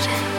started.